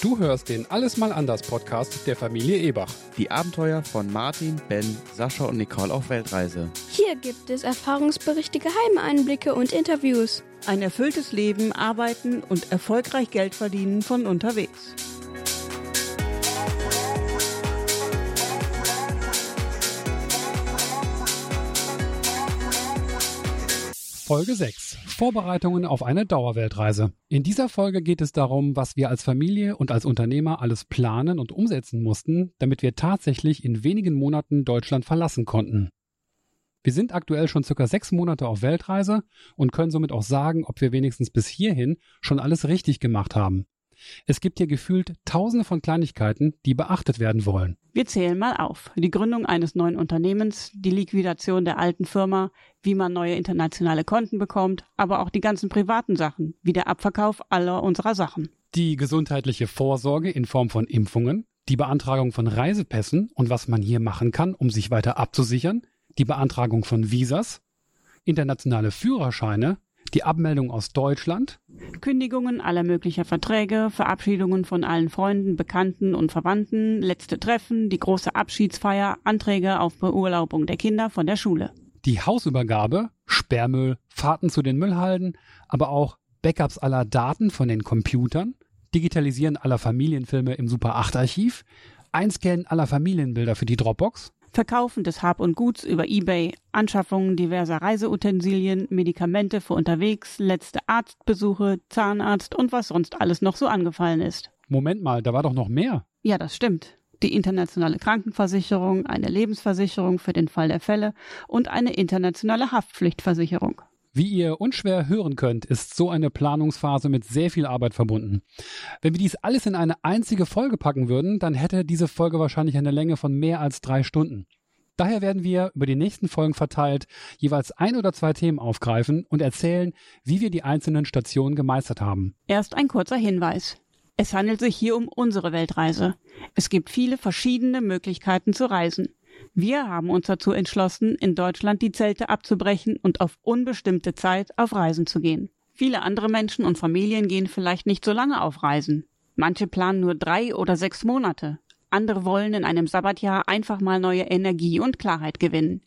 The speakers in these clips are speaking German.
Du hörst den Alles mal anders Podcast der Familie Ebach. Die Abenteuer von Martin, Ben, Sascha und Nicole auf Weltreise. Hier gibt es Erfahrungsberichte, geheime Einblicke und Interviews. Ein erfülltes Leben, arbeiten und erfolgreich Geld verdienen von unterwegs. Folge 6. Vorbereitungen auf eine Dauerweltreise. In dieser Folge geht es darum, was wir als Familie und als Unternehmer alles planen und umsetzen mussten, damit wir tatsächlich in wenigen Monaten Deutschland verlassen konnten. Wir sind aktuell schon circa sechs Monate auf Weltreise und können somit auch sagen, ob wir wenigstens bis hierhin schon alles richtig gemacht haben. Es gibt hier gefühlt tausende von Kleinigkeiten, die beachtet werden wollen. Wir zählen mal auf. Die Gründung eines neuen Unternehmens, die Liquidation der alten Firma, wie man neue internationale Konten bekommt, aber auch die ganzen privaten Sachen, wie der Abverkauf aller unserer Sachen. Die gesundheitliche Vorsorge in Form von Impfungen, die Beantragung von Reisepässen und was man hier machen kann, um sich weiter abzusichern, die Beantragung von Visas, internationale Führerscheine, die Abmeldung aus Deutschland, Kündigungen aller möglicher Verträge, Verabschiedungen von allen Freunden, Bekannten und Verwandten, letzte Treffen, die große Abschiedsfeier, Anträge auf Beurlaubung der Kinder von der Schule. die Hausübergabe, Sperrmüll, Fahrten zu den Müllhalden, aber auch Backups aller Daten von den Computern, Digitalisieren aller Familienfilme im Super 8 Archiv, Einscannen aller Familienbilder für die Dropbox, Verkaufen des Hab und Guts über eBay, Anschaffungen diverser Reiseutensilien, Medikamente für unterwegs, letzte Arztbesuche, Zahnarzt und was sonst alles noch so angefallen ist. Moment mal, da war doch noch mehr. Ja, das stimmt. Die internationale Krankenversicherung, eine Lebensversicherung für den Fall der Fälle und eine internationale Haftpflichtversicherung. Wie ihr unschwer hören könnt, ist so eine Planungsphase mit sehr viel Arbeit verbunden. Wenn wir dies alles in eine einzige Folge packen würden, dann hätte diese Folge wahrscheinlich eine Länge von mehr als drei Stunden. Daher werden wir über die nächsten Folgen verteilt jeweils ein oder zwei Themen aufgreifen und erzählen, wie wir die einzelnen Stationen gemeistert haben. Erst ein kurzer Hinweis. Es handelt sich hier um unsere Weltreise. Es gibt viele verschiedene Möglichkeiten zu reisen. Wir haben uns dazu entschlossen, in Deutschland die Zelte abzubrechen und auf unbestimmte Zeit auf Reisen zu gehen. Viele andere Menschen und Familien gehen vielleicht nicht so lange auf Reisen. Manche planen nur drei oder sechs Monate. Andere wollen in einem Sabbatjahr einfach mal neue Energie und Klarheit gewinnen.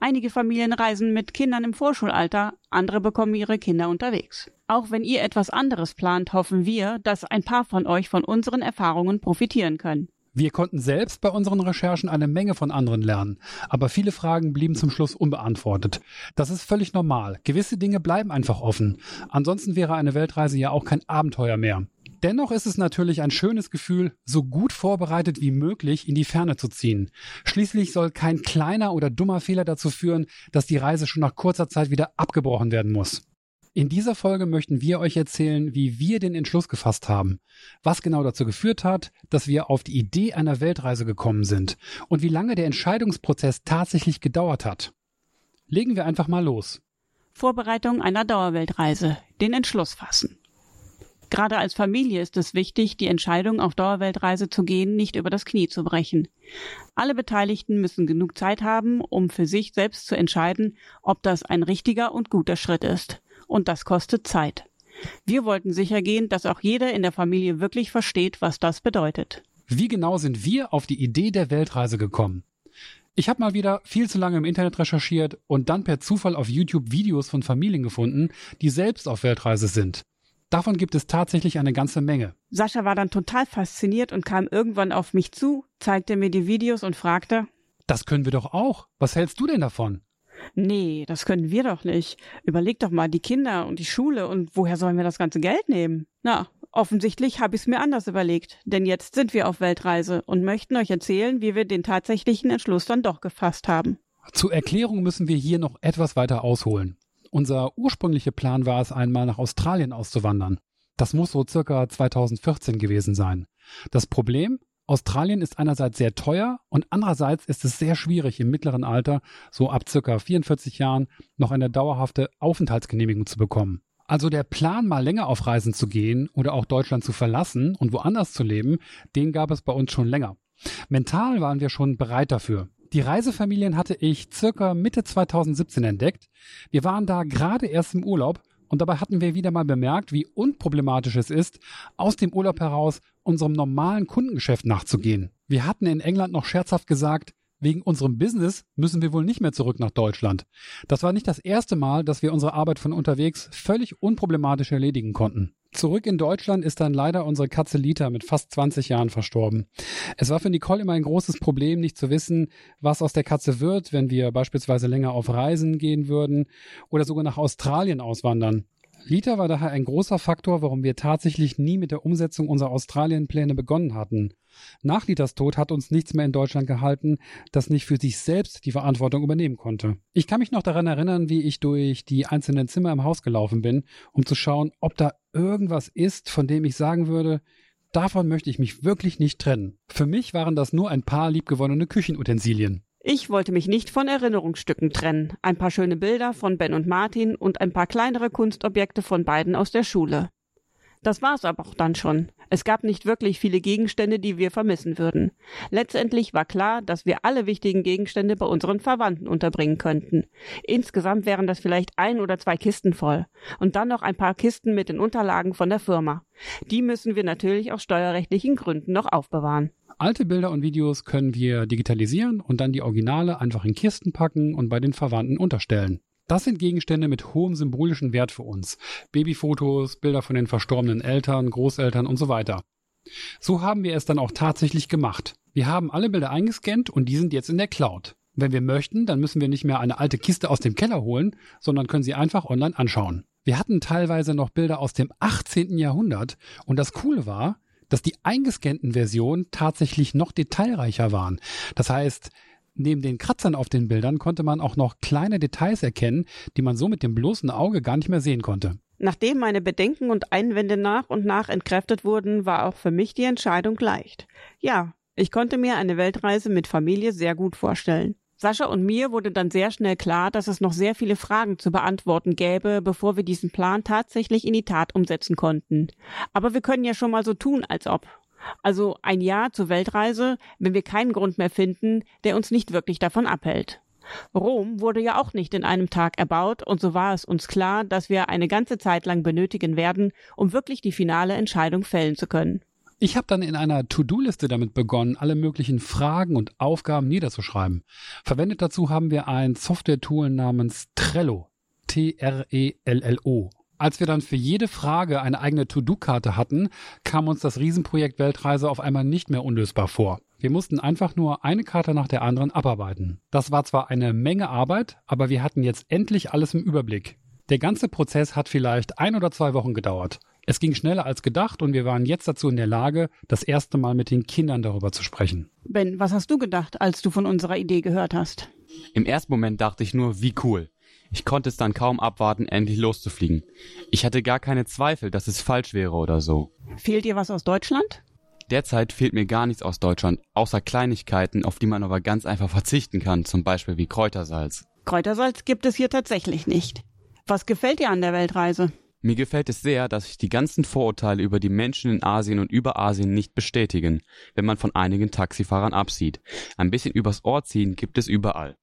Einige Familien reisen mit Kindern im Vorschulalter, andere bekommen ihre Kinder unterwegs. Auch wenn ihr etwas anderes plant, hoffen wir, dass ein paar von euch von unseren Erfahrungen profitieren können. Wir konnten selbst bei unseren Recherchen eine Menge von anderen lernen, aber viele Fragen blieben zum Schluss unbeantwortet. Das ist völlig normal. Gewisse Dinge bleiben einfach offen. Ansonsten wäre eine Weltreise ja auch kein Abenteuer mehr. Dennoch ist es natürlich ein schönes Gefühl, so gut vorbereitet wie möglich in die Ferne zu ziehen. Schließlich soll kein kleiner oder dummer Fehler dazu führen, dass die Reise schon nach kurzer Zeit wieder abgebrochen werden muss. In dieser Folge möchten wir euch erzählen, wie wir den Entschluss gefasst haben, was genau dazu geführt hat, dass wir auf die Idee einer Weltreise gekommen sind und wie lange der Entscheidungsprozess tatsächlich gedauert hat. Legen wir einfach mal los. Vorbereitung einer Dauerweltreise, den Entschluss fassen. Gerade als Familie ist es wichtig, die Entscheidung, auf Dauerweltreise zu gehen, nicht über das Knie zu brechen. Alle Beteiligten müssen genug Zeit haben, um für sich selbst zu entscheiden, ob das ein richtiger und guter Schritt ist. Und das kostet Zeit. Wir wollten sicher gehen, dass auch jeder in der Familie wirklich versteht, was das bedeutet. Wie genau sind wir auf die Idee der Weltreise gekommen? Ich habe mal wieder viel zu lange im Internet recherchiert und dann per Zufall auf YouTube Videos von Familien gefunden, die selbst auf Weltreise sind. Davon gibt es tatsächlich eine ganze Menge. Sascha war dann total fasziniert und kam irgendwann auf mich zu, zeigte mir die Videos und fragte, Das können wir doch auch. Was hältst du denn davon? Nee, das können wir doch nicht. Überleg doch mal die Kinder und die Schule und woher sollen wir das ganze Geld nehmen? Na, offensichtlich habe ich es mir anders überlegt, denn jetzt sind wir auf Weltreise und möchten euch erzählen, wie wir den tatsächlichen Entschluss dann doch gefasst haben. Zur Erklärung müssen wir hier noch etwas weiter ausholen. Unser ursprünglicher Plan war es einmal nach Australien auszuwandern. Das muss so circa 2014 gewesen sein. Das Problem? Australien ist einerseits sehr teuer und andererseits ist es sehr schwierig im mittleren Alter, so ab circa 44 Jahren, noch eine dauerhafte Aufenthaltsgenehmigung zu bekommen. Also der Plan, mal länger auf Reisen zu gehen oder auch Deutschland zu verlassen und woanders zu leben, den gab es bei uns schon länger. Mental waren wir schon bereit dafür. Die Reisefamilien hatte ich circa Mitte 2017 entdeckt. Wir waren da gerade erst im Urlaub Und dabei hatten wir wieder mal bemerkt, wie unproblematisch es ist, aus dem Urlaub heraus unserem normalen Kundengeschäft nachzugehen. Wir hatten in England noch scherzhaft gesagt, wegen unserem Business müssen wir wohl nicht mehr zurück nach Deutschland. Das war nicht das erste Mal, dass wir unsere Arbeit von unterwegs völlig unproblematisch erledigen konnten. Zurück in Deutschland ist dann leider unsere Katze Lita mit fast 20 Jahren verstorben. Es war für Nicole immer ein großes Problem, nicht zu wissen, was aus der Katze wird, wenn wir beispielsweise länger auf Reisen gehen würden oder sogar nach Australien auswandern. Lita war daher ein großer Faktor, warum wir tatsächlich nie mit der Umsetzung unserer Australienpläne begonnen hatten. Nach Litas Tod hat uns nichts mehr in Deutschland gehalten, das nicht für sich selbst die Verantwortung übernehmen konnte. Ich kann mich noch daran erinnern, wie ich durch die einzelnen Zimmer im Haus gelaufen bin, um zu schauen, ob da irgendwas ist, von dem ich sagen würde, davon möchte ich mich wirklich nicht trennen. Für mich waren das nur ein paar liebgewonnene Küchenutensilien. Ich wollte mich nicht von Erinnerungsstücken trennen. Ein paar schöne Bilder von Ben und Martin und ein paar kleinere Kunstobjekte von beiden aus der Schule. Das war's aber auch dann schon. Es gab nicht wirklich viele Gegenstände, die wir vermissen würden. Letztendlich war klar, dass wir alle wichtigen Gegenstände bei unseren Verwandten unterbringen könnten. Insgesamt wären das vielleicht ein oder zwei Kisten voll. Und dann noch ein paar Kisten mit den Unterlagen von der Firma. Die müssen wir natürlich aus steuerrechtlichen Gründen noch aufbewahren. Alte Bilder und Videos können wir digitalisieren und dann die Originale einfach in Kisten packen und bei den Verwandten unterstellen. Das sind Gegenstände mit hohem symbolischen Wert für uns. Babyfotos, Bilder von den verstorbenen Eltern, Großeltern und so weiter. So haben wir es dann auch tatsächlich gemacht. Wir haben alle Bilder eingescannt und die sind jetzt in der Cloud. Wenn wir möchten, dann müssen wir nicht mehr eine alte Kiste aus dem Keller holen, sondern können sie einfach online anschauen. Wir hatten teilweise noch Bilder aus dem 18. Jahrhundert und das Coole war, dass die eingescannten Versionen tatsächlich noch detailreicher waren. Das heißt, neben den Kratzern auf den Bildern konnte man auch noch kleine Details erkennen, die man so mit dem bloßen Auge gar nicht mehr sehen konnte. Nachdem meine Bedenken und Einwände nach und nach entkräftet wurden, war auch für mich die Entscheidung leicht. Ja, ich konnte mir eine Weltreise mit Familie sehr gut vorstellen. Sascha und mir wurde dann sehr schnell klar, dass es noch sehr viele Fragen zu beantworten gäbe, bevor wir diesen Plan tatsächlich in die Tat umsetzen konnten. Aber wir können ja schon mal so tun, als ob. Also ein Jahr zur Weltreise, wenn wir keinen Grund mehr finden, der uns nicht wirklich davon abhält. Rom wurde ja auch nicht in einem Tag erbaut, und so war es uns klar, dass wir eine ganze Zeit lang benötigen werden, um wirklich die finale Entscheidung fällen zu können. Ich habe dann in einer To-Do-Liste damit begonnen, alle möglichen Fragen und Aufgaben niederzuschreiben. Verwendet dazu haben wir ein Software-Tool namens Trello. T-R-E-L-L-O. Als wir dann für jede Frage eine eigene To-Do-Karte hatten, kam uns das Riesenprojekt Weltreise auf einmal nicht mehr unlösbar vor. Wir mussten einfach nur eine Karte nach der anderen abarbeiten. Das war zwar eine Menge Arbeit, aber wir hatten jetzt endlich alles im Überblick. Der ganze Prozess hat vielleicht ein oder zwei Wochen gedauert. Es ging schneller als gedacht und wir waren jetzt dazu in der Lage, das erste Mal mit den Kindern darüber zu sprechen. Ben, was hast du gedacht, als du von unserer Idee gehört hast? Im ersten Moment dachte ich nur, wie cool. Ich konnte es dann kaum abwarten, endlich loszufliegen. Ich hatte gar keine Zweifel, dass es falsch wäre oder so. Fehlt dir was aus Deutschland? Derzeit fehlt mir gar nichts aus Deutschland, außer Kleinigkeiten, auf die man aber ganz einfach verzichten kann, zum Beispiel wie Kräutersalz. Kräutersalz gibt es hier tatsächlich nicht. Was gefällt dir an der Weltreise? Mir gefällt es sehr, dass sich die ganzen Vorurteile über die Menschen in Asien und über Asien nicht bestätigen, wenn man von einigen Taxifahrern absieht. Ein bisschen übers Ohr ziehen gibt es überall.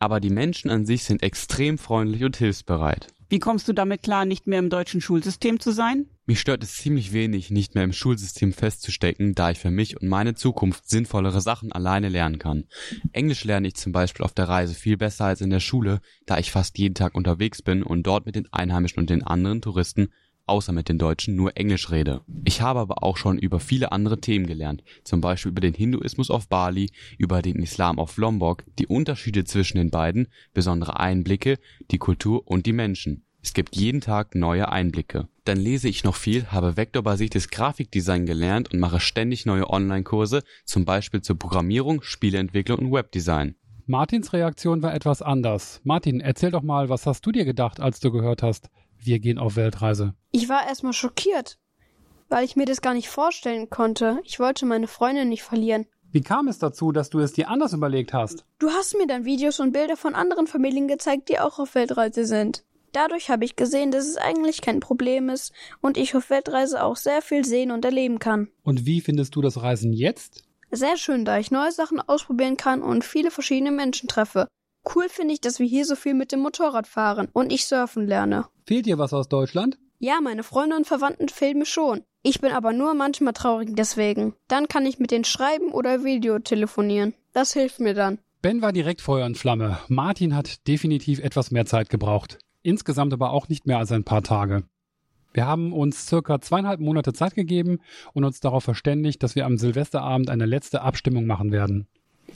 Aber die Menschen an sich sind extrem freundlich und hilfsbereit. Wie kommst du damit klar, nicht mehr im deutschen Schulsystem zu sein? Mich stört es ziemlich wenig, nicht mehr im Schulsystem festzustecken, da ich für mich und meine Zukunft sinnvollere Sachen alleine lernen kann. Englisch lerne ich zum Beispiel auf der Reise viel besser als in der Schule, da ich fast jeden Tag unterwegs bin und dort mit den Einheimischen und den anderen Touristen außer mit den Deutschen nur Englisch rede. Ich habe aber auch schon über viele andere Themen gelernt, zum Beispiel über den Hinduismus auf Bali, über den Islam auf Lombok, die Unterschiede zwischen den beiden, besondere Einblicke, die Kultur und die Menschen. Es gibt jeden Tag neue Einblicke. Dann lese ich noch viel, habe vektorbasiertes Grafikdesign gelernt und mache ständig neue Online-Kurse, zum Beispiel zur Programmierung, Spieleentwicklung und Webdesign. Martins Reaktion war etwas anders. Martin, erzähl doch mal, was hast du dir gedacht, als du gehört hast, wir gehen auf Weltreise? Ich war erstmal schockiert, weil ich mir das gar nicht vorstellen konnte. Ich wollte meine Freundin nicht verlieren. Wie kam es dazu, dass du es dir anders überlegt hast? Du hast mir dann Videos und Bilder von anderen Familien gezeigt, die auch auf Weltreise sind. Dadurch habe ich gesehen, dass es eigentlich kein Problem ist und ich auf Weltreise auch sehr viel sehen und erleben kann. Und wie findest du das Reisen jetzt? Sehr schön, da ich neue Sachen ausprobieren kann und viele verschiedene Menschen treffe. Cool finde ich, dass wir hier so viel mit dem Motorrad fahren und ich surfen lerne. Fehlt dir was aus Deutschland? Ja, meine Freunde und Verwandten fehlen mir schon. Ich bin aber nur manchmal traurig deswegen. Dann kann ich mit denen schreiben oder Video telefonieren. Das hilft mir dann. Ben war direkt Feuer und Flamme. Martin hat definitiv etwas mehr Zeit gebraucht. Insgesamt aber auch nicht mehr als ein paar Tage. Wir haben uns circa zweieinhalb Monate Zeit gegeben und uns darauf verständigt, dass wir am Silvesterabend eine letzte Abstimmung machen werden.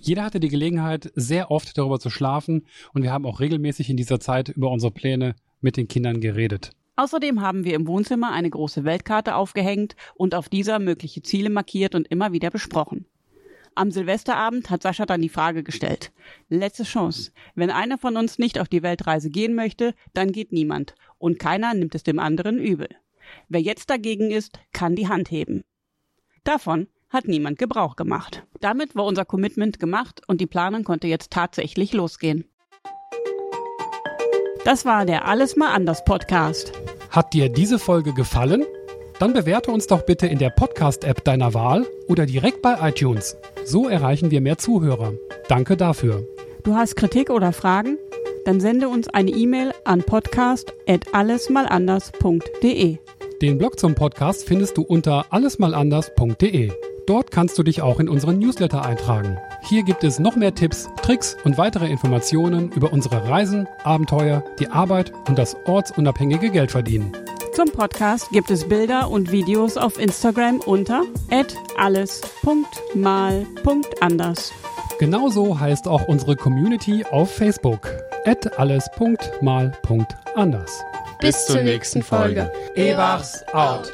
Jeder hatte die Gelegenheit, sehr oft darüber zu schlafen und wir haben auch regelmäßig in dieser Zeit über unsere Pläne mit den Kindern geredet. Außerdem haben wir im Wohnzimmer eine große Weltkarte aufgehängt und auf dieser mögliche Ziele markiert und immer wieder besprochen. Am Silvesterabend hat Sascha dann die Frage gestellt. Letzte Chance. Wenn einer von uns nicht auf die Weltreise gehen möchte, dann geht niemand. Und keiner nimmt es dem anderen übel. Wer jetzt dagegen ist, kann die Hand heben. Davon hat niemand Gebrauch gemacht. Damit war unser Commitment gemacht und die Planung konnte jetzt tatsächlich losgehen. Das war der Alles mal anders Podcast. Hat dir diese Folge gefallen? Dann bewerte uns doch bitte in der Podcast-App deiner Wahl oder direkt bei iTunes. So erreichen wir mehr Zuhörer. Danke dafür. Du hast Kritik oder Fragen? Dann sende uns eine E-Mail an podcast@allesmalanders.de. Den Blog zum Podcast findest du unter allesmalanders.de. Dort kannst du dich auch in unseren Newsletter eintragen. Hier gibt es noch mehr Tipps, Tricks und weitere Informationen über unsere Reisen, Abenteuer, die Arbeit und das ortsunabhängige Geldverdienen. Zum Podcast gibt es Bilder und Videos auf Instagram unter alles.mal.anders. Genauso heißt auch unsere Community auf Facebook alles.mal.anders. Bis zur nächsten Folge. Ebachs out.